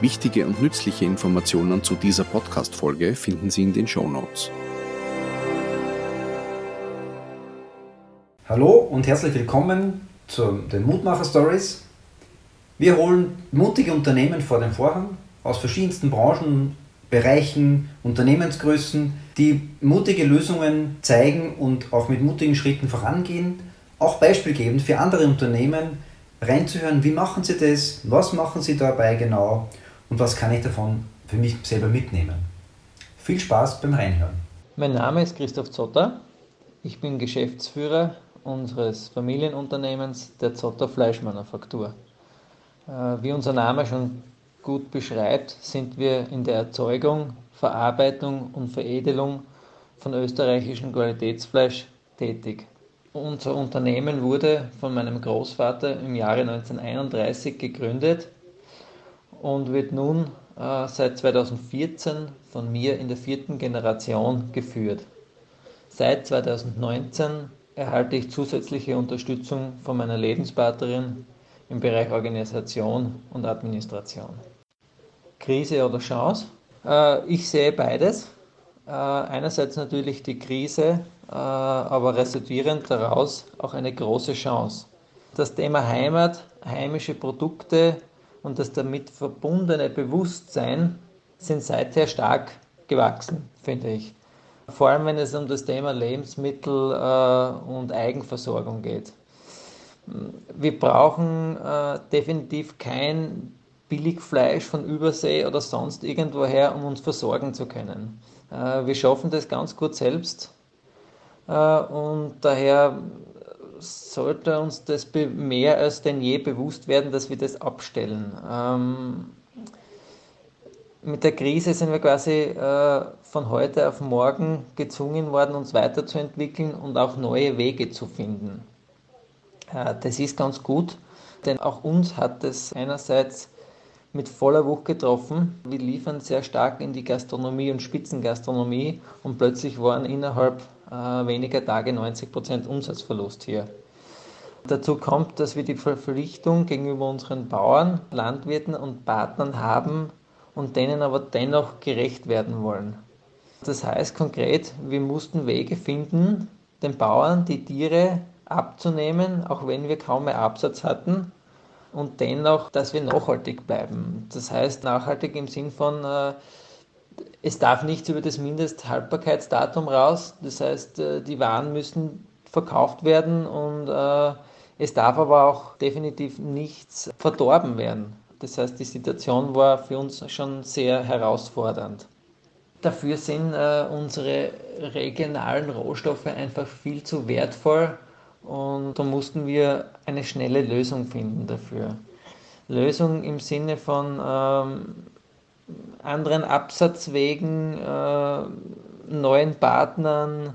Wichtige und nützliche Informationen zu dieser Podcast-Folge finden Sie in den Show Notes. Hallo und herzlich willkommen zu den Mutmacher Stories. Wir holen mutige Unternehmen vor den Vorhang aus verschiedensten Branchen, Bereichen, Unternehmensgrößen, die mutige Lösungen zeigen und auch mit mutigen Schritten vorangehen, auch beispielgebend für andere Unternehmen reinzuhören, wie machen sie das, was machen sie dabei genau und was kann ich davon für mich selber mitnehmen. Viel Spaß beim Reinhören. Mein Name ist Christoph Zotter. Ich bin Geschäftsführer unseres Familienunternehmens der Zotter Fleischmanufaktur. Äh, wie unser Name schon gut beschreibt, sind wir in der Erzeugung, Verarbeitung und Veredelung von österreichischem Qualitätsfleisch tätig. Unser Unternehmen wurde von meinem Großvater im Jahre 1931 gegründet und wird nun äh, seit 2014 von mir in der vierten Generation geführt. Seit 2019 erhalte ich zusätzliche Unterstützung von meiner Lebenspartnerin im Bereich Organisation und Administration. Krise oder Chance? Äh, ich sehe beides. Äh, einerseits natürlich die Krise, äh, aber resultierend daraus auch eine große Chance. Das Thema Heimat, heimische Produkte und das damit verbundene Bewusstsein sind seither stark gewachsen, finde ich. Vor allem wenn es um das Thema Lebensmittel und Eigenversorgung geht. Wir brauchen definitiv kein Billigfleisch von Übersee oder sonst irgendwoher, um uns versorgen zu können. Äh, wir schaffen das ganz gut selbst äh, und daher sollte uns das mehr als denn je bewusst werden, dass wir das abstellen. Ähm, mit der Krise sind wir quasi äh, von heute auf morgen gezwungen worden, uns weiterzuentwickeln und auch neue Wege zu finden. das ist ganz gut, denn auch uns hat es einerseits mit voller Wucht getroffen. Wir liefern sehr stark in die Gastronomie und Spitzengastronomie und plötzlich waren innerhalb äh, weniger Tage 90% Umsatzverlust hier. Dazu kommt, dass wir die Verpflichtung gegenüber unseren Bauern, Landwirten und Partnern haben und denen aber dennoch gerecht werden wollen. Das heißt konkret, wir mussten Wege finden, den Bauern die Tiere abzunehmen, auch wenn wir kaum mehr Absatz hatten und dennoch, dass wir nachhaltig bleiben. Das heißt, nachhaltig im Sinn von, äh, es darf nichts über das Mindesthaltbarkeitsdatum raus. Das heißt, äh, die Waren müssen verkauft werden und äh, es darf aber auch definitiv nichts verdorben werden. Das heißt, die Situation war für uns schon sehr herausfordernd. Dafür sind äh, unsere regionalen Rohstoffe einfach viel zu wertvoll und da mussten wir eine schnelle Lösung finden dafür. Lösung im Sinne von ähm, anderen Absatzwegen, äh, neuen Partnern,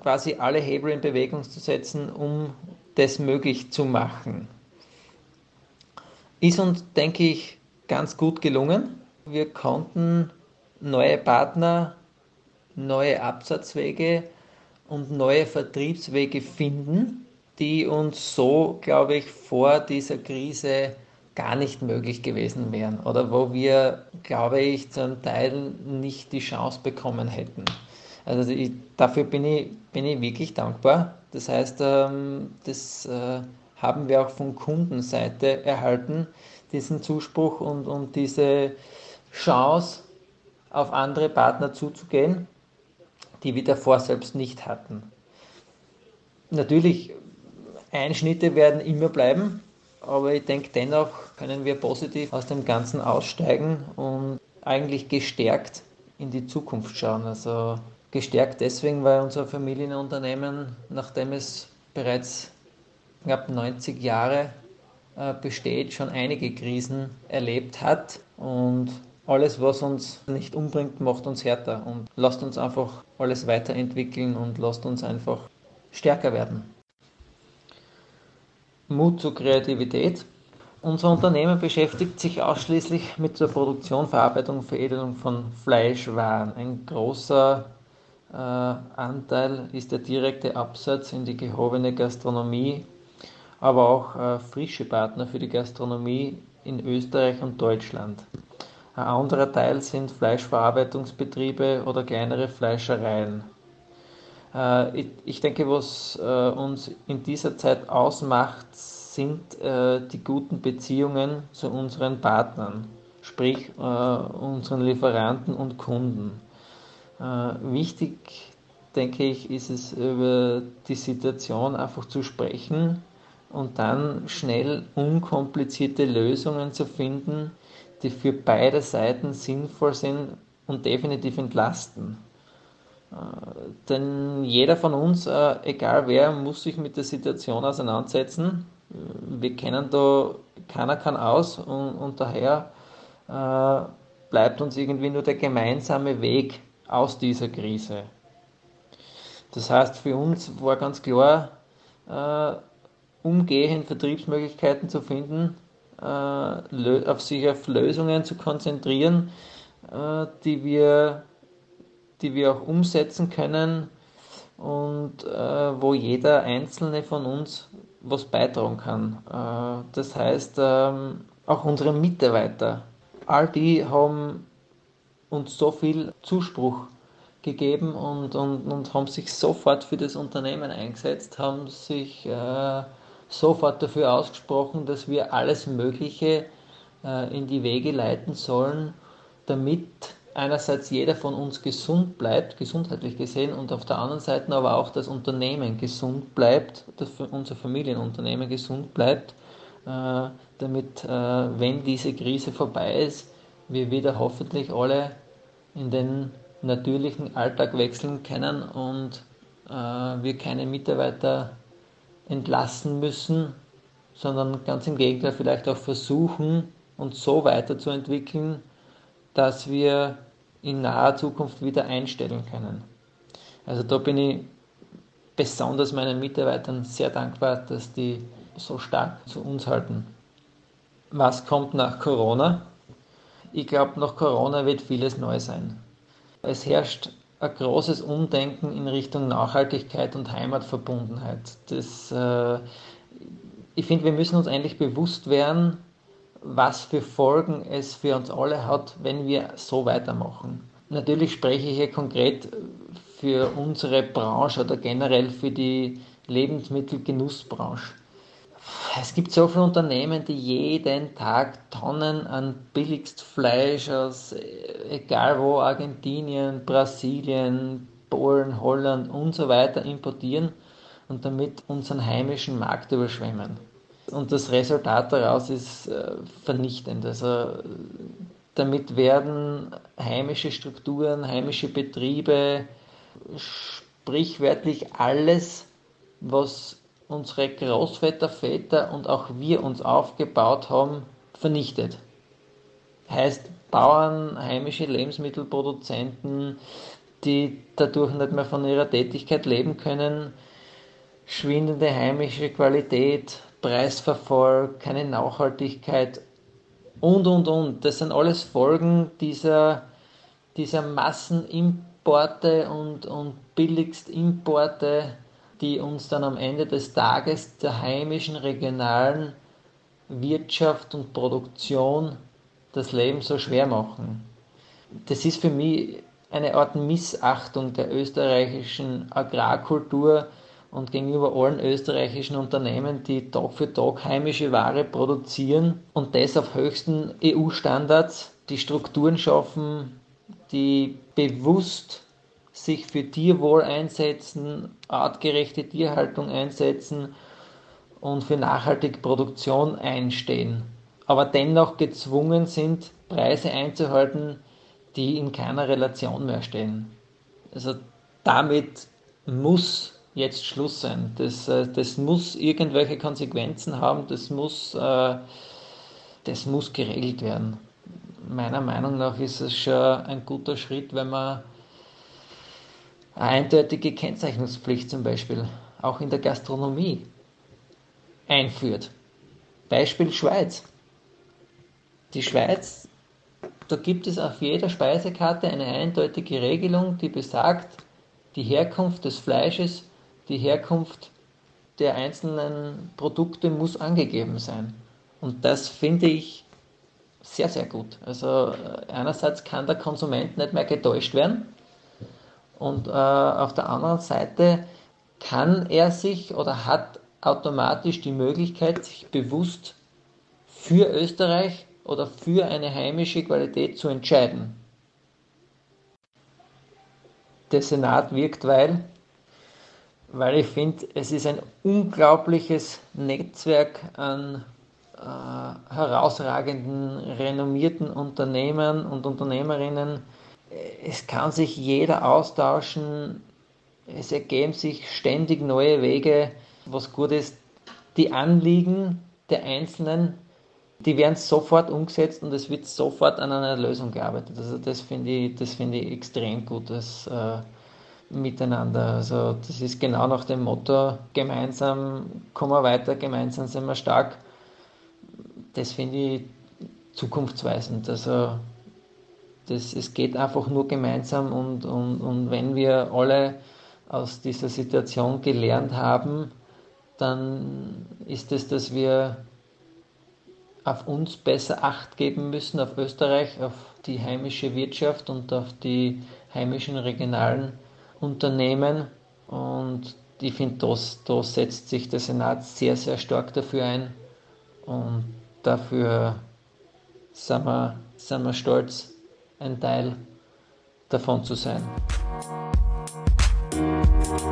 quasi alle Hebel in Bewegung zu setzen, um das möglich zu machen. Ist uns, denke ich, ganz gut gelungen. Wir konnten neue Partner, neue Absatzwege und neue Vertriebswege finden, die uns so, glaube ich, vor dieser Krise gar nicht möglich gewesen wären oder wo wir, glaube ich, zum Teil nicht die Chance bekommen hätten. Also ich, dafür bin ich, bin ich wirklich dankbar. Das heißt, ähm, das äh, haben wir auch von Kundenseite erhalten, diesen Zuspruch und, und diese Chance, auf andere Partner zuzugehen die wir davor selbst nicht hatten. Natürlich, Einschnitte werden immer bleiben, aber ich denke, dennoch können wir positiv aus dem Ganzen aussteigen und eigentlich gestärkt in die Zukunft schauen. Also gestärkt deswegen, weil unser Familienunternehmen, nachdem es bereits knapp 90 Jahre äh, besteht, schon einige Krisen erlebt hat und alles, was uns nicht umbringt, macht uns härter und lasst uns einfach alles weiterentwickeln und lasst uns einfach stärker werden. Mut zur Kreativität. Unser Unternehmen beschäftigt sich ausschließlich mit der Produktion, Verarbeitung und Veredelung von Fleischwaren. Ein großer äh, Anteil ist der direkte Absatz in die gehobene Gastronomie, aber auch äh, frische Partner für die Gastronomie in Österreich und Deutschland. Ein anderer Teil sind Fleischverarbeitungsbetriebe oder kleinere Fleischereien. Äh, ich denke, was äh, uns in dieser Zeit ausmacht, sind äh, die guten Beziehungen zu unseren Partnern, sprich unseren Lieferanten und Kunden. Wichtig, denke ich, ist es über die Situation einfach zu sprechen und dann schnell unkomplizierte Lösungen zu finden, die für beide Seiten sinnvoll sind und definitiv entlasten. Äh, denn jeder von uns, äh, egal wer, muss sich mit der Situation auseinandersetzen. Äh, wir kennen da, keiner kann aus und, und daher bleibt uns irgendwie nur der gemeinsame Weg aus dieser Krise. Das heißt, für uns war ganz klar, umgehend Vertriebsmöglichkeiten zu finden, auf sich auf Lösungen zu konzentrieren, die wir die wir auch umsetzen können und äh, wo jeder einzelne von uns was beitragen kann. Äh, das heißt, ähm, auch unsere Mitarbeiter, all die haben uns so viel Zuspruch gegeben und, und, und haben sich sofort für das Unternehmen eingesetzt, haben sich äh, sofort dafür ausgesprochen, dass wir alles Mögliche äh, in die Wege leiten sollen, damit einerseits jeder von uns gesund bleibt, gesundheitlich gesehen, und auf der anderen Seite aber auch das Unternehmen gesund bleibt, das unser Familienunternehmen gesund bleibt, äh, damit, äh, wenn diese Krise vorbei ist, wir wieder hoffentlich alle in den natürlichen Alltag wechseln können und äh, wir keine Mitarbeiter entlassen müssen, sondern ganz im Gegenteil vielleicht auch versuchen, uns so weiterzuentwickeln, dass wir in naher Zukunft wieder einstellen können. Also da bin ich besonders meinen Mitarbeitern sehr dankbar, dass die so stark zu uns halten. Was kommt nach Corona? Ich glaube, nach Corona wird vieles neu sein. Es herrscht ein großes Umdenken in Richtung Nachhaltigkeit und Heimatverbundenheit. Das, äh, ich finde, wir müssen uns eigentlich bewusst werden, was für Folgen es für uns alle hat, wenn wir so weitermachen. Natürlich spreche ich hier konkret für unsere Branche oder generell für die Lebensmittelgenussbranche. Es gibt so viele Unternehmen, die jeden Tag Tonnen an billigst Fleisch aus egal wo, Argentinien, Brasilien, Polen, Holland und so weiter importieren und damit unseren heimischen Markt überschwemmen. Und das Resultat daraus ist äh, vernichtend. Also damit werden heimische Strukturen, heimische Betriebe, sprichwörtlich alles, was unsere Großväter, Väter und auch wir uns aufgebaut haben, vernichtet. Heißt, Bauern, heimische Lebensmittelproduzenten, die dadurch nicht mehr von ihrer Tätigkeit leben können, schwindende heimische Qualität, Preisverfall, keine Nachhaltigkeit und, und, und. Das sind alles Folgen dieser, dieser Massenimporte und, und Billigst-Importe, die uns dann am Ende des Tages der heimischen, regionalen Wirtschaft und Produktion das Leben so schwer machen. Das ist für mich eine Art Missachtung der österreichischen Agrarkultur, und gegenüber allen österreichischen Unternehmen, die Tag für Tag heimische Ware produzieren und das auf höchsten EU-Standards, die Strukturen schaffen, die bewusst sich für Tierwohl einsetzen, artgerechte Tierhaltung einsetzen und für nachhaltige Produktion einstehen, aber dennoch gezwungen sind, Preise einzuhalten, die in keiner Relation mehr stehen. Also damit muss jetzt Schluss sein. Das, äh, das muss irgendwelche Konsequenzen haben, das muss, äh, das muss geregelt werden. meiner Meinung nach ist es schon ein guter Schritt, wenn man eine eindeutige Kennzeichnungspflicht zum Beispiel auch in der Gastronomie einführt. Beispiel Schweiz. Die Schweiz, da gibt es auf jeder Speisekarte eine eindeutige Regelung, die besagt, die Herkunft des Fleisches, die Herkunft der einzelnen Produkte muss angegeben sein. Und das finde ich sehr, sehr gut. Also äh, einerseits kann der Konsument nicht mehr getäuscht werden und äh, auf der anderen Seite kann er sich oder hat automatisch die Möglichkeit, sich bewusst für Österreich oder für eine heimische Qualität zu entscheiden. Der Senat wirkt, weil, weil ich finde, es ist ein unglaubliches Netzwerk an äh, herausragenden, renommierten Unternehmen und Unternehmerinnen. Es kann sich jeder austauschen, es ergeben sich ständig neue Wege, was gut ist. Die Anliegen der Einzelnen, die werden sofort umgesetzt und es wird sofort an einer Lösung gearbeitet. Also das finde ich, das finde ich extrem gut, das äh, Miteinander. Also das ist genau nach dem Motto, gemeinsam kommen wir weiter, gemeinsam sind wir stark. Das finde ich zukunftsweisend. Also das, es geht einfach nur gemeinsam und, und, und wenn wir alle aus dieser Situation gelernt haben, dann ist es, dass wir auf uns besser Acht geben müssen, auf Österreich, auf die heimische Wirtschaft und auf die heimischen regionalen Unternehmen. Und ich finde, da setzt sich der Senat sehr, sehr stark dafür ein. Und dafür sind wir, sind wir stolz, ein Teil davon zu sein. Musik